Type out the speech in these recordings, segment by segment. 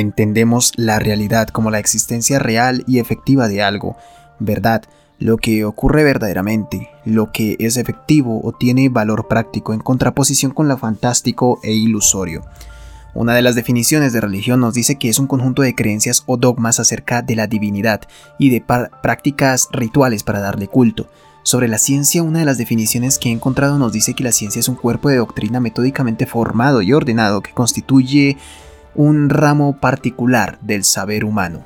Entendemos la realidad como la existencia real y efectiva de algo, verdad, lo que ocurre verdaderamente, lo que es efectivo o tiene valor práctico en contraposición con lo fantástico e ilusorio. Una de las definiciones de religión nos dice que es un conjunto de creencias o dogmas acerca de la divinidad y de prácticas rituales para darle culto. Sobre la ciencia, una de las definiciones que he encontrado nos dice que la ciencia es un cuerpo de doctrina metódicamente formado y ordenado que constituye un ramo particular del saber humano.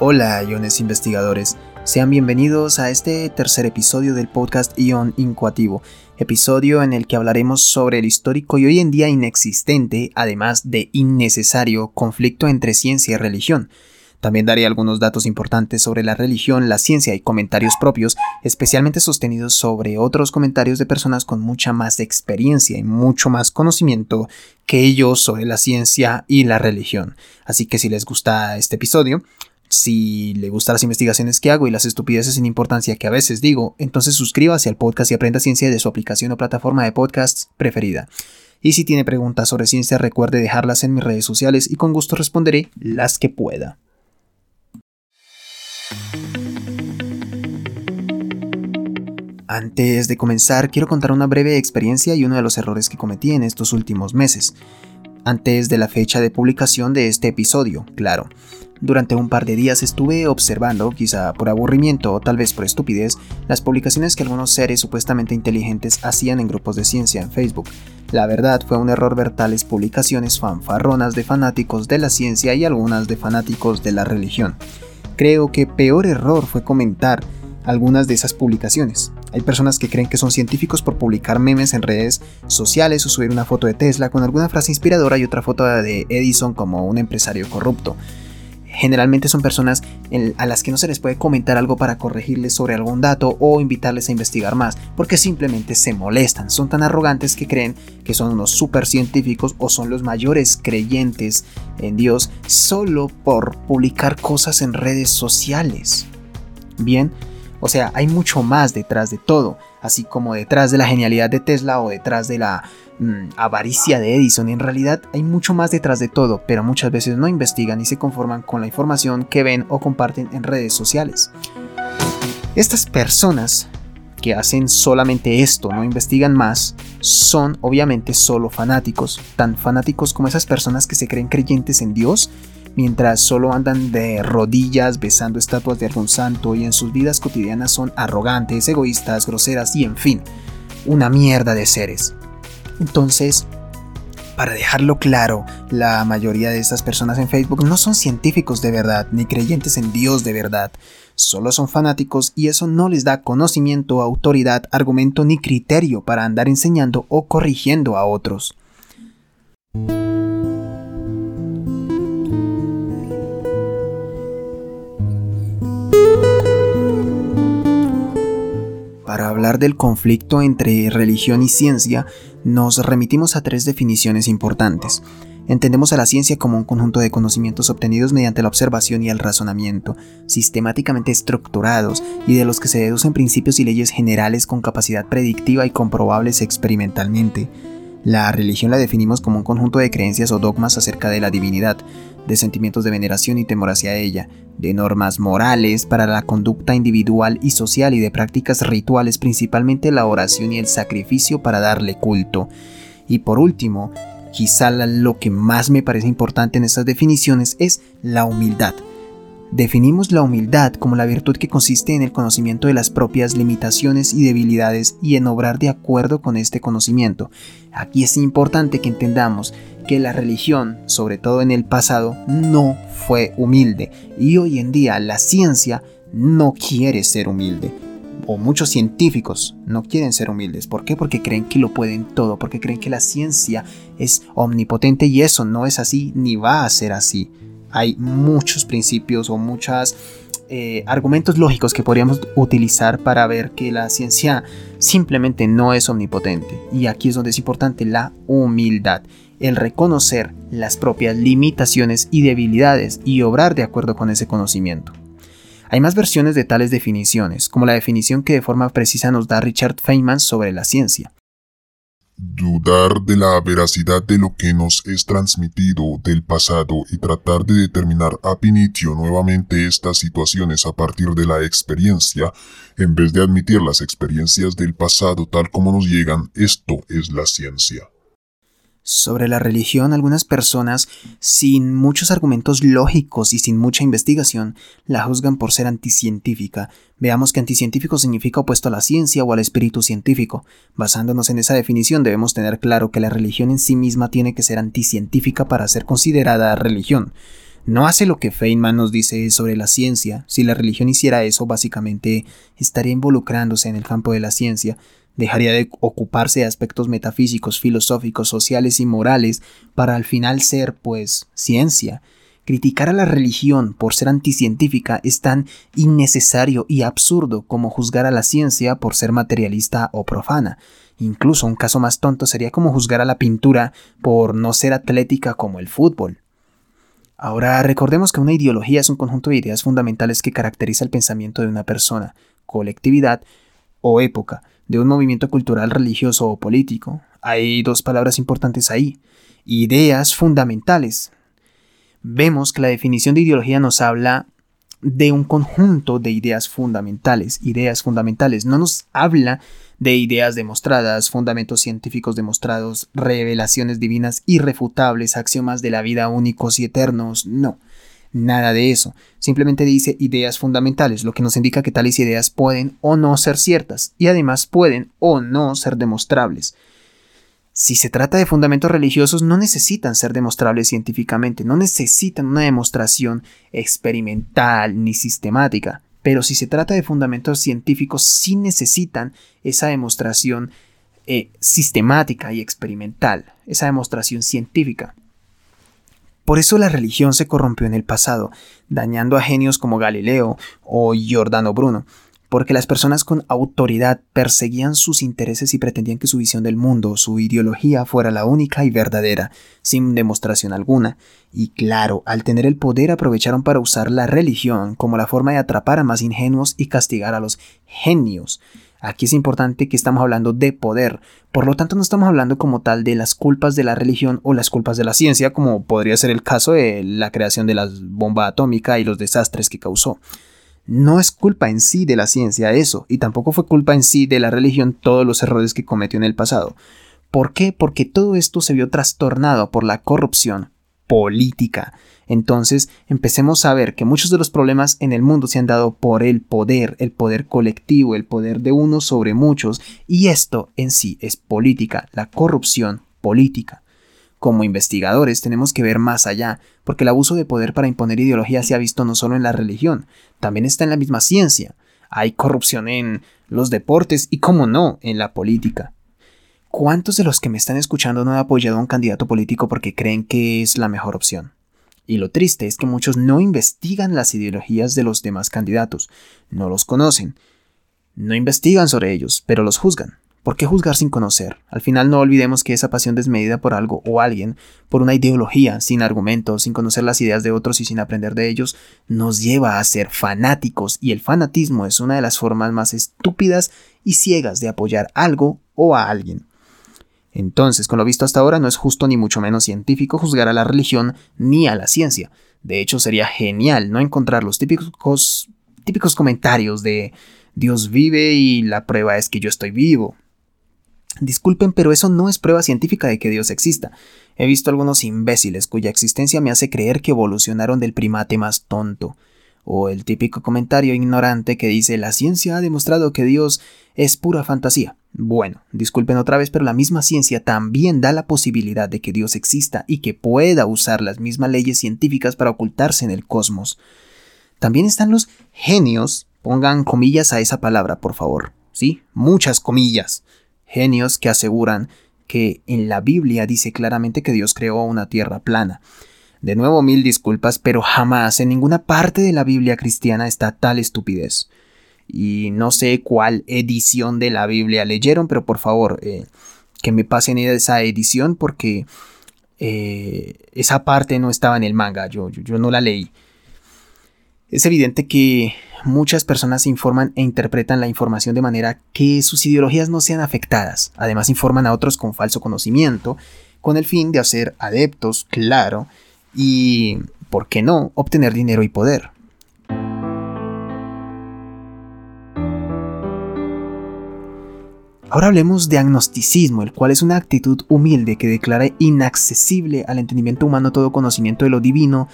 Hola, iones investigadores. Sean bienvenidos a este tercer episodio del podcast Ion Incoativo, episodio en el que hablaremos sobre el histórico y hoy en día inexistente, además de innecesario, conflicto entre ciencia y religión. También daré algunos datos importantes sobre la religión, la ciencia y comentarios propios, especialmente sostenidos sobre otros comentarios de personas con mucha más experiencia y mucho más conocimiento que ellos sobre la ciencia y la religión. Así que si les gusta este episodio, si le gustan las investigaciones que hago y las estupideces sin importancia que a veces digo, entonces suscríbase al podcast y aprenda ciencia de su aplicación o plataforma de podcasts preferida. Y si tiene preguntas sobre ciencia, recuerde dejarlas en mis redes sociales y con gusto responderé las que pueda. Antes de comenzar, quiero contar una breve experiencia y uno de los errores que cometí en estos últimos meses. Antes de la fecha de publicación de este episodio, claro. Durante un par de días estuve observando, quizá por aburrimiento o tal vez por estupidez, las publicaciones que algunos seres supuestamente inteligentes hacían en grupos de ciencia en Facebook. La verdad fue un error ver tales publicaciones fanfarronas de fanáticos de la ciencia y algunas de fanáticos de la religión. Creo que peor error fue comentar algunas de esas publicaciones. Hay personas que creen que son científicos por publicar memes en redes sociales o subir una foto de Tesla con alguna frase inspiradora y otra foto de Edison como un empresario corrupto generalmente son personas a las que no se les puede comentar algo para corregirles sobre algún dato o invitarles a investigar más, porque simplemente se molestan, son tan arrogantes que creen que son unos super científicos o son los mayores creyentes en Dios solo por publicar cosas en redes sociales. Bien, o sea, hay mucho más detrás de todo, así como detrás de la genialidad de Tesla o detrás de la mm, avaricia de Edison. En realidad hay mucho más detrás de todo, pero muchas veces no investigan y se conforman con la información que ven o comparten en redes sociales. Estas personas que hacen solamente esto, no investigan más, son obviamente solo fanáticos, tan fanáticos como esas personas que se creen creyentes en Dios mientras solo andan de rodillas besando estatuas de algún santo y en sus vidas cotidianas son arrogantes, egoístas, groseras y en fin, una mierda de seres. Entonces, para dejarlo claro, la mayoría de estas personas en Facebook no son científicos de verdad, ni creyentes en Dios de verdad. Solo son fanáticos y eso no les da conocimiento, autoridad, argumento ni criterio para andar enseñando o corrigiendo a otros. Hablar del conflicto entre religión y ciencia, nos remitimos a tres definiciones importantes. Entendemos a la ciencia como un conjunto de conocimientos obtenidos mediante la observación y el razonamiento, sistemáticamente estructurados y de los que se deducen principios y leyes generales con capacidad predictiva y comprobables experimentalmente. La religión la definimos como un conjunto de creencias o dogmas acerca de la divinidad, de sentimientos de veneración y temor hacia ella, de normas morales para la conducta individual y social y de prácticas rituales, principalmente la oración y el sacrificio para darle culto. Y por último, quizá lo que más me parece importante en estas definiciones es la humildad Definimos la humildad como la virtud que consiste en el conocimiento de las propias limitaciones y debilidades y en obrar de acuerdo con este conocimiento. Aquí es importante que entendamos que la religión, sobre todo en el pasado, no fue humilde y hoy en día la ciencia no quiere ser humilde. O muchos científicos no quieren ser humildes. ¿Por qué? Porque creen que lo pueden todo, porque creen que la ciencia es omnipotente y eso no es así ni va a ser así hay muchos principios o muchos eh, argumentos lógicos que podríamos utilizar para ver que la ciencia simplemente no es omnipotente. Y aquí es donde es importante la humildad, el reconocer las propias limitaciones y debilidades y obrar de acuerdo con ese conocimiento. Hay más versiones de tales definiciones, como la definición que de forma precisa nos da Richard Feynman sobre la ciencia. Dudar de la veracidad de lo que nos es transmitido del pasado y tratar de determinar a pinitio nuevamente estas situaciones a partir de la experiencia, en vez de admitir las experiencias del pasado tal como nos llegan, esto es la ciencia. Sobre la religión, algunas personas, sin muchos argumentos lógicos y sin mucha investigación, la juzgan por ser anticientífica. Veamos que anticientífico significa opuesto a la ciencia o al espíritu científico. Basándonos en esa definición, debemos tener claro que la religión en sí misma tiene que ser anticientífica para ser considerada religión. No hace lo que Feynman nos dice sobre la ciencia. Si la religión hiciera eso, básicamente estaría involucrándose en el campo de la ciencia, dejaría de ocuparse de aspectos metafísicos, filosóficos, sociales y morales para al final ser, pues, ciencia. Criticar a la religión por ser anticientífica es tan innecesario y absurdo como juzgar a la ciencia por ser materialista o profana. Incluso un caso más tonto sería como juzgar a la pintura por no ser atlética como el fútbol. Ahora recordemos que una ideología es un conjunto de ideas fundamentales que caracteriza el pensamiento de una persona, colectividad o época, de un movimiento cultural, religioso o político. Hay dos palabras importantes ahí. Ideas fundamentales. Vemos que la definición de ideología nos habla de un conjunto de ideas fundamentales, ideas fundamentales. No nos habla de ideas demostradas, fundamentos científicos demostrados, revelaciones divinas irrefutables, axiomas de la vida únicos y eternos. No. Nada de eso. Simplemente dice ideas fundamentales, lo que nos indica que tales ideas pueden o no ser ciertas y además pueden o no ser demostrables. Si se trata de fundamentos religiosos, no necesitan ser demostrables científicamente, no necesitan una demostración experimental ni sistemática, pero si se trata de fundamentos científicos, sí necesitan esa demostración eh, sistemática y experimental, esa demostración científica. Por eso la religión se corrompió en el pasado, dañando a genios como Galileo o Giordano Bruno, porque las personas con autoridad perseguían sus intereses y pretendían que su visión del mundo, su ideología fuera la única y verdadera, sin demostración alguna. Y claro, al tener el poder aprovecharon para usar la religión como la forma de atrapar a más ingenuos y castigar a los genios. Aquí es importante que estamos hablando de poder, por lo tanto no estamos hablando como tal de las culpas de la religión o las culpas de la ciencia, como podría ser el caso de la creación de la bomba atómica y los desastres que causó. No es culpa en sí de la ciencia eso, y tampoco fue culpa en sí de la religión todos los errores que cometió en el pasado. ¿Por qué? Porque todo esto se vio trastornado por la corrupción política entonces, empecemos a ver que muchos de los problemas en el mundo se han dado por el poder, el poder colectivo, el poder de unos sobre muchos, y esto en sí es política, la corrupción política. Como investigadores tenemos que ver más allá, porque el abuso de poder para imponer ideología se ha visto no solo en la religión, también está en la misma ciencia. Hay corrupción en los deportes y, como no, en la política. ¿Cuántos de los que me están escuchando no han apoyado a un candidato político porque creen que es la mejor opción? Y lo triste es que muchos no investigan las ideologías de los demás candidatos, no los conocen, no investigan sobre ellos, pero los juzgan. ¿Por qué juzgar sin conocer? Al final no olvidemos que esa pasión desmedida por algo o alguien, por una ideología, sin argumentos, sin conocer las ideas de otros y sin aprender de ellos, nos lleva a ser fanáticos y el fanatismo es una de las formas más estúpidas y ciegas de apoyar algo o a alguien. Entonces, con lo visto hasta ahora, no es justo ni mucho menos científico juzgar a la religión ni a la ciencia. De hecho, sería genial no encontrar los típicos, típicos comentarios de Dios vive y la prueba es que yo estoy vivo. Disculpen, pero eso no es prueba científica de que Dios exista. He visto algunos imbéciles cuya existencia me hace creer que evolucionaron del primate más tonto. O el típico comentario ignorante que dice la ciencia ha demostrado que Dios es pura fantasía. Bueno, disculpen otra vez, pero la misma ciencia también da la posibilidad de que Dios exista y que pueda usar las mismas leyes científicas para ocultarse en el cosmos. También están los genios, pongan comillas a esa palabra, por favor, ¿sí? Muchas comillas. Genios que aseguran que en la Biblia dice claramente que Dios creó una tierra plana. De nuevo mil disculpas, pero jamás en ninguna parte de la Biblia cristiana está tal estupidez. Y no sé cuál edición de la Biblia leyeron, pero por favor, eh, que me pasen esa edición porque eh, esa parte no estaba en el manga, yo, yo, no la leí. Es evidente que muchas personas informan e interpretan la información de manera que sus ideologías no sean afectadas. Además informan a otros con falso conocimiento, con el fin de hacer adeptos, claro, y, ¿por qué no?, obtener dinero y poder. Ahora hablemos de agnosticismo, el cual es una actitud humilde que declara inaccesible al entendimiento humano todo conocimiento de lo divino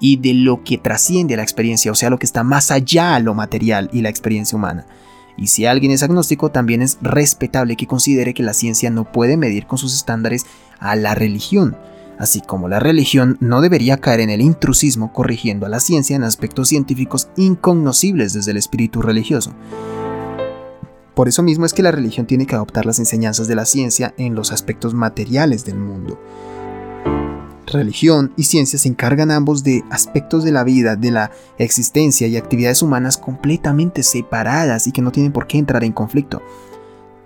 y de lo que trasciende a la experiencia, o sea, lo que está más allá a lo material y la experiencia humana. Y si alguien es agnóstico, también es respetable que considere que la ciencia no puede medir con sus estándares a la religión, así como la religión no debería caer en el intrusismo corrigiendo a la ciencia en aspectos científicos incognoscibles desde el espíritu religioso. Por eso mismo es que la religión tiene que adoptar las enseñanzas de la ciencia en los aspectos materiales del mundo religión y ciencia se encargan ambos de aspectos de la vida, de la existencia y actividades humanas completamente separadas y que no tienen por qué entrar en conflicto.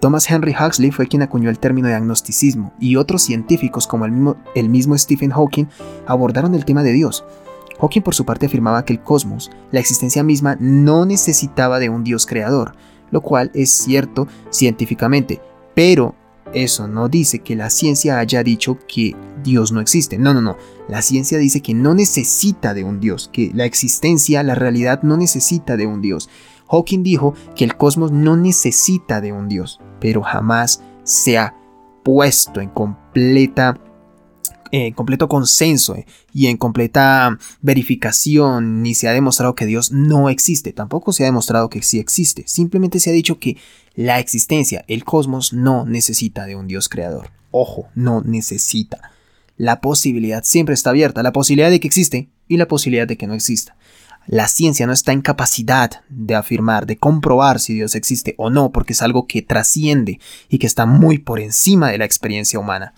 Thomas Henry Huxley fue quien acuñó el término de agnosticismo y otros científicos como el mismo, el mismo Stephen Hawking abordaron el tema de Dios. Hawking por su parte afirmaba que el cosmos, la existencia misma, no necesitaba de un Dios creador, lo cual es cierto científicamente, pero eso no dice que la ciencia haya dicho que Dios no existe. No, no, no. La ciencia dice que no necesita de un Dios, que la existencia, la realidad no necesita de un Dios. Hawking dijo que el cosmos no necesita de un Dios, pero jamás se ha puesto en completa en completo consenso eh, y en completa verificación, ni se ha demostrado que Dios no existe, tampoco se ha demostrado que sí existe, simplemente se ha dicho que la existencia, el cosmos, no necesita de un Dios creador. Ojo, no necesita. La posibilidad siempre está abierta, la posibilidad de que existe y la posibilidad de que no exista. La ciencia no está en capacidad de afirmar, de comprobar si Dios existe o no, porque es algo que trasciende y que está muy por encima de la experiencia humana.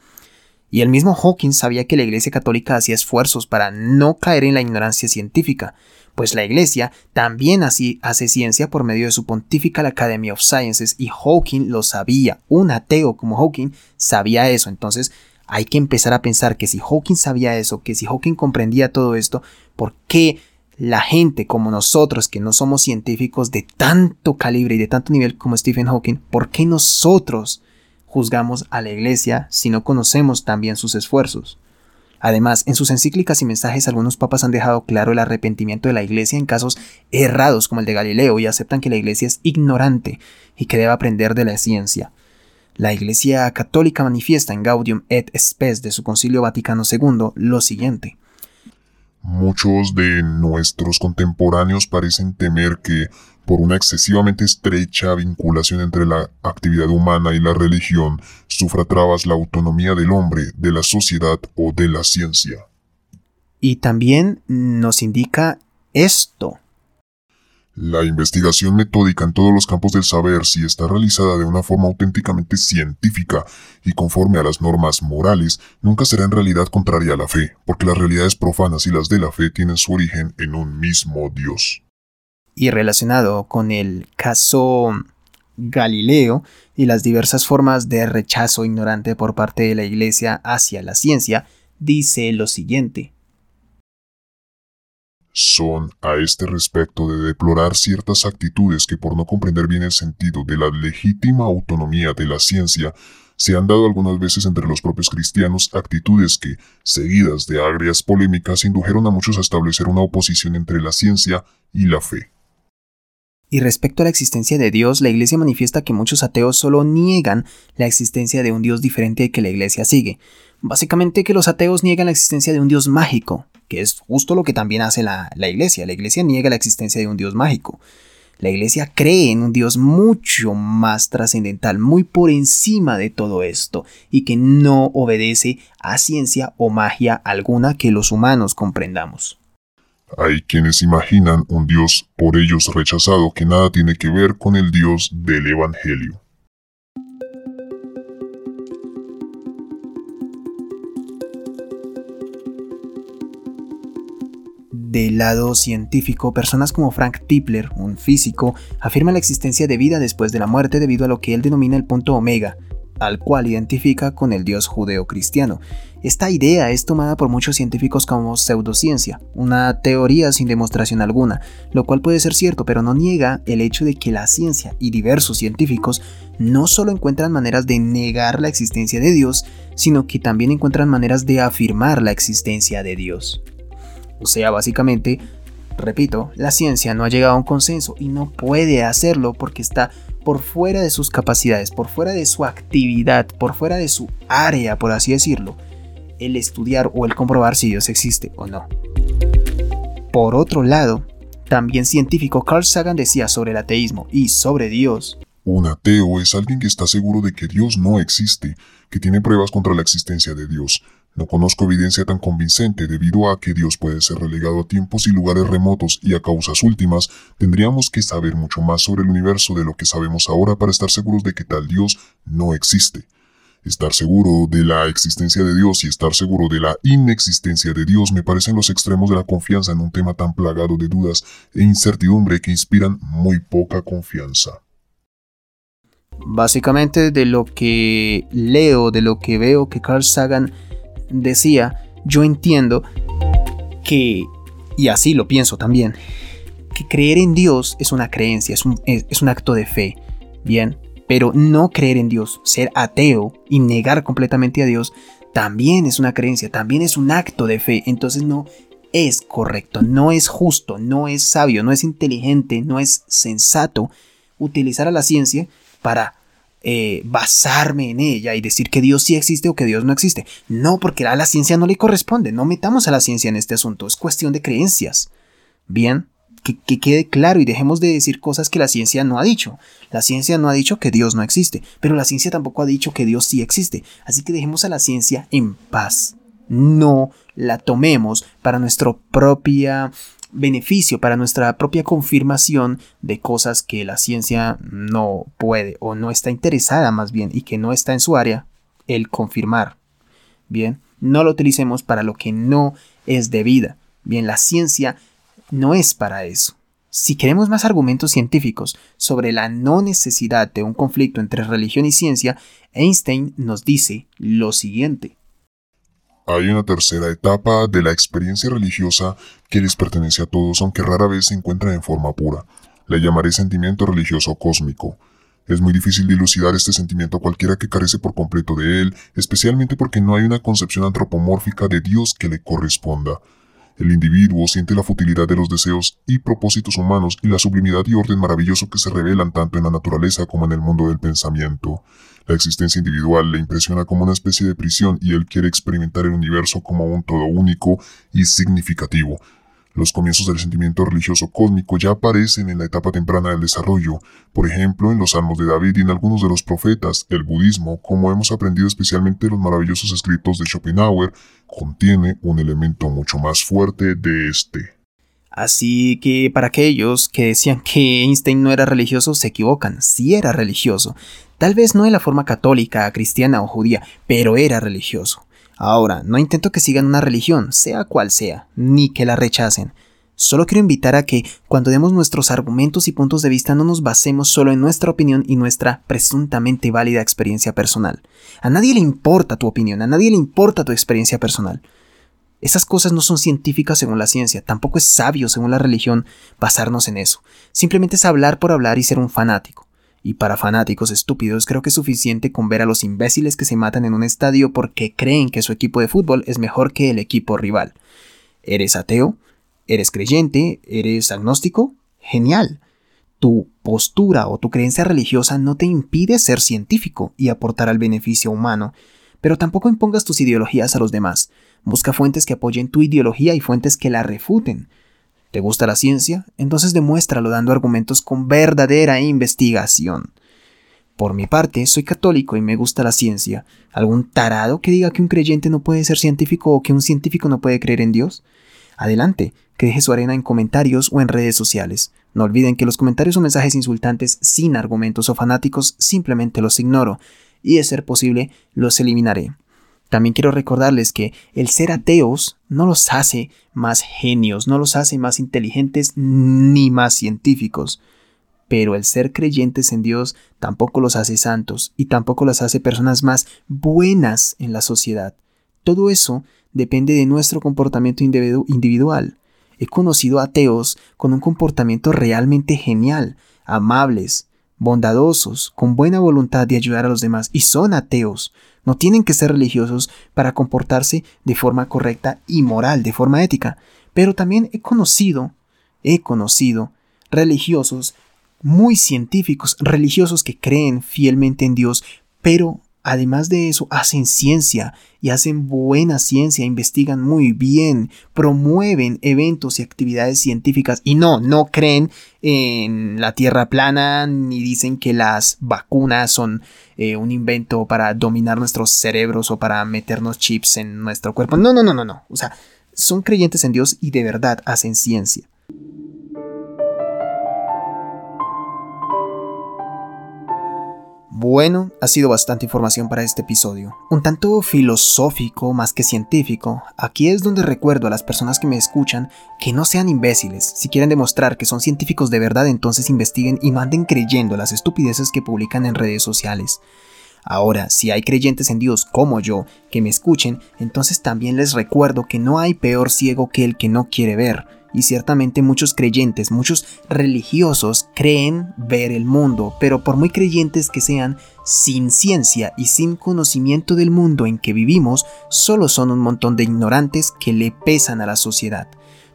Y el mismo Hawkins sabía que la Iglesia Católica hacía esfuerzos para no caer en la ignorancia científica, pues la Iglesia también así hace ciencia por medio de su Pontifical Academy of Sciences y Hawking lo sabía. Un ateo como Hawking sabía eso. Entonces hay que empezar a pensar que si Hawking sabía eso, que si Hawking comprendía todo esto, ¿por qué la gente como nosotros que no somos científicos de tanto calibre y de tanto nivel como Stephen Hawking, ¿por qué nosotros juzgamos a la Iglesia si no conocemos también sus esfuerzos? Además, en sus encíclicas y mensajes algunos papas han dejado claro el arrepentimiento de la Iglesia en casos errados como el de Galileo y aceptan que la Iglesia es ignorante y que debe aprender de la ciencia. La Iglesia Católica manifiesta en Gaudium et Spes de su Concilio Vaticano II lo siguiente. Muchos de nuestros contemporáneos parecen temer que por una excesivamente estrecha vinculación entre la actividad humana y la religión, sufra trabas la autonomía del hombre, de la sociedad o de la ciencia. Y también nos indica esto. La investigación metódica en todos los campos del saber, si está realizada de una forma auténticamente científica y conforme a las normas morales, nunca será en realidad contraria a la fe, porque las realidades profanas y las de la fe tienen su origen en un mismo Dios y relacionado con el caso Galileo y las diversas formas de rechazo ignorante por parte de la Iglesia hacia la ciencia, dice lo siguiente. Son a este respecto de deplorar ciertas actitudes que por no comprender bien el sentido de la legítima autonomía de la ciencia, se han dado algunas veces entre los propios cristianos actitudes que, seguidas de agrias polémicas, indujeron a muchos a establecer una oposición entre la ciencia y la fe. Y respecto a la existencia de Dios, la Iglesia manifiesta que muchos ateos solo niegan la existencia de un Dios diferente que la Iglesia sigue. Básicamente que los ateos niegan la existencia de un Dios mágico, que es justo lo que también hace la, la Iglesia. La Iglesia niega la existencia de un Dios mágico. La Iglesia cree en un Dios mucho más trascendental, muy por encima de todo esto, y que no obedece a ciencia o magia alguna que los humanos comprendamos. Hay quienes imaginan un Dios por ellos rechazado que nada tiene que ver con el Dios del Evangelio. Del lado científico, personas como Frank Tipler, un físico, afirman la existencia de vida después de la muerte debido a lo que él denomina el punto omega, al cual identifica con el Dios judeo-cristiano. Esta idea es tomada por muchos científicos como pseudociencia, una teoría sin demostración alguna, lo cual puede ser cierto, pero no niega el hecho de que la ciencia y diversos científicos no solo encuentran maneras de negar la existencia de Dios, sino que también encuentran maneras de afirmar la existencia de Dios. O sea, básicamente, repito, la ciencia no ha llegado a un consenso y no puede hacerlo porque está por fuera de sus capacidades, por fuera de su actividad, por fuera de su área, por así decirlo, el estudiar o el comprobar si Dios existe o no. Por otro lado, también científico Carl Sagan decía sobre el ateísmo y sobre Dios. Un ateo es alguien que está seguro de que Dios no existe, que tiene pruebas contra la existencia de Dios, no conozco evidencia tan convincente debido a que Dios puede ser relegado a tiempos y lugares remotos y a causas últimas, tendríamos que saber mucho más sobre el universo de lo que sabemos ahora para estar seguros de que tal Dios no existe. Estar seguro de la existencia de Dios y estar seguro de la inexistencia de Dios me parecen los extremos de la confianza en un tema tan plagado de dudas e incertidumbre que inspiran muy poca confianza. Básicamente de lo que leo, de lo que veo que Carl Sagan decía, yo entiendo que, y así lo pienso también, que creer en Dios es una creencia, es un, es, un acto de fe, ¿bien? Pero no creer en Dios, ser ateo y negar completamente a Dios, también es una creencia, también es un acto de fe. Entonces no es correcto, no es justo, no es sabio, no es inteligente, no es sensato utilizar a la ciencia para eh, basarme en ella y decir que Dios sí existe o que Dios no existe. No, porque a la ciencia no le corresponde. No metamos a la ciencia en este asunto. Es cuestión de creencias. Bien, que, que, quede claro y dejemos de decir cosas que la ciencia no ha dicho. La ciencia no ha dicho que Dios no existe, pero la ciencia tampoco ha dicho que Dios sí existe. Así que dejemos a la ciencia en paz. No la tomemos para nuestra propia beneficio para nuestra propia confirmación de cosas que la ciencia no puede o no está interesada más bien y que no está en su área, el confirmar. Bien, no lo utilicemos para lo que no es debida. Bien, la ciencia no es para eso. Si queremos más argumentos científicos sobre la no necesidad de un conflicto entre religión y ciencia, Einstein nos dice lo siguiente. Hay una tercera etapa de la experiencia religiosa que les pertenece a todos aunque rara vez se encuentra en forma pura. La llamaré sentimiento religioso cósmico. Es muy difícil dilucidar este sentimiento a cualquiera que carece por completo de él, especialmente porque no hay una concepción antropomórfica de Dios que le corresponda. El individuo siente la futilidad de los deseos y propósitos humanos y la sublimidad y orden maravilloso que se revelan tanto en la naturaleza como en el mundo del pensamiento. La existencia individual le impresiona como una especie de prisión y él quiere experimentar el universo como un todo único y significativo. Los comienzos del sentimiento religioso cósmico ya aparecen en la etapa temprana del desarrollo, por ejemplo en los salmos de David y en algunos de los profetas. El budismo, como hemos aprendido especialmente en los maravillosos escritos de Schopenhauer, contiene un elemento mucho más fuerte de este. Así que para aquellos que decían que Einstein no era religioso, se equivocan, sí era religioso. Tal vez no de la forma católica, cristiana o judía, pero era religioso. Ahora, no intento que sigan una religión, sea cual sea, ni que la rechacen. Solo quiero invitar a que, cuando demos nuestros argumentos y puntos de vista, no nos basemos solo en nuestra opinión y nuestra presuntamente válida experiencia personal. A nadie le importa tu opinión, a nadie le importa tu experiencia personal. Esas cosas no son científicas según la ciencia, tampoco es sabio según la religión basarnos en eso. Simplemente es hablar por hablar y ser un fanático. Y para fanáticos estúpidos creo que es suficiente con ver a los imbéciles que se matan en un estadio porque creen que su equipo de fútbol es mejor que el equipo rival. ¿Eres ateo? ¿Eres creyente? ¿Eres agnóstico? Genial. Tu postura o tu creencia religiosa no te impide ser científico y aportar al beneficio humano, pero tampoco impongas tus ideologías a los demás. Busca fuentes que apoyen tu ideología y fuentes que la refuten. ¿Te gusta la ciencia? Entonces demuéstralo dando argumentos con verdadera investigación. Por mi parte, soy católico y me gusta la ciencia. ¿Algún tarado que diga que un creyente no puede ser científico o que un científico no puede creer en Dios? Adelante, que deje su arena en comentarios o en redes sociales. No olviden que los comentarios o mensajes insultantes sin argumentos o fanáticos simplemente los ignoro y de ser posible los eliminaré. También quiero recordarles que el ser ateos no los hace más genios, no los hace más inteligentes ni más científicos. pero el ser creyentes en Dios tampoco los hace santos y tampoco los hace personas más buenas en la sociedad. Todo eso depende de nuestro comportamiento individual. He conocido ateos con un comportamiento realmente genial, amables, bondadosos, con buena voluntad de ayudar a los demás, y son ateos. No tienen que ser religiosos para comportarse de forma correcta y moral, de forma ética. Pero también he conocido, he conocido religiosos muy científicos, religiosos que creen fielmente en Dios, pero además de eso hacen ciencia y hacen buena ciencia, investigan muy bien, promueven eventos y actividades científicas y no, no creen en la Tierra plana ni dicen que las vacunas son eh, un invento para dominar nuestros cerebros o para meternos chips en nuestro cuerpo. No, no, no, no, no. O sea, son creyentes en Dios y de verdad hacen ciencia. Bueno, ha sido bastante información para este episodio. Un tanto filosófico más que científico. Aquí es donde recuerdo a las personas que me escuchan que no sean imbéciles. Si quieren demostrar que son científicos de verdad, entonces investiguen y no anden creyendo las estupideces que publican en redes sociales. Ahora, si hay creyentes en Dios como yo que me escuchen, entonces también les recuerdo que no hay peor ciego que el que no quiere ver y ciertamente muchos creyentes, muchos religiosos creen ver el mundo, pero por muy creyentes que sean, sin ciencia y sin conocimiento del mundo en que vivimos, solo son un montón de ignorantes que le pesan a la sociedad.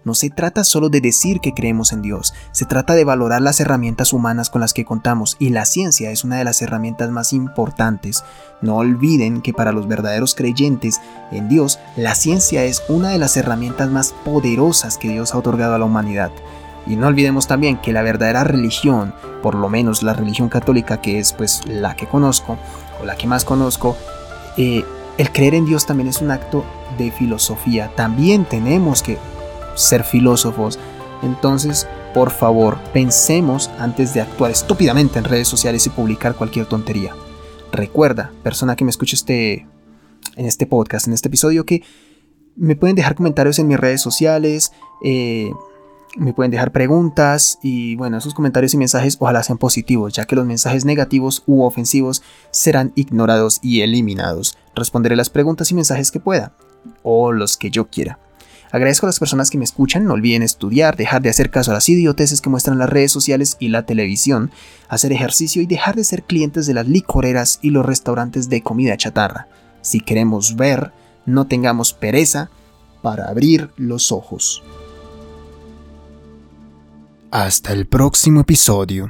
No se trata solo de decir que creemos en Dios, se trata de valorar las herramientas humanas con las que contamos y la ciencia es una de las herramientas más importantes. No olviden que para los verdaderos creyentes en Dios, la ciencia es una de las herramientas más poderosas que Dios ha otorgado a la humanidad. Y no olvidemos también que la verdadera religión, por lo menos la religión católica que es pues la que conozco o la que más conozco, eh, el creer en Dios también es un acto de filosofía. También tenemos que ser filósofos. Entonces, por favor, pensemos antes de actuar estúpidamente en redes sociales y publicar cualquier tontería. Recuerda, persona que me escucha este, en este podcast, en este episodio, que me pueden dejar comentarios en mis redes sociales, eh, me pueden dejar preguntas y bueno, esos comentarios y mensajes ojalá sean positivos, ya que los mensajes negativos u ofensivos serán ignorados y eliminados. Responderé las preguntas y mensajes que pueda, o los que yo quiera. Agradezco a las personas que me escuchan, no olviden estudiar, dejar de hacer caso a las idioteces que muestran las redes sociales y la televisión, hacer ejercicio y dejar de ser clientes de las licoreras y los restaurantes de comida chatarra. Si queremos ver, no tengamos pereza para abrir los ojos. Hasta el próximo episodio.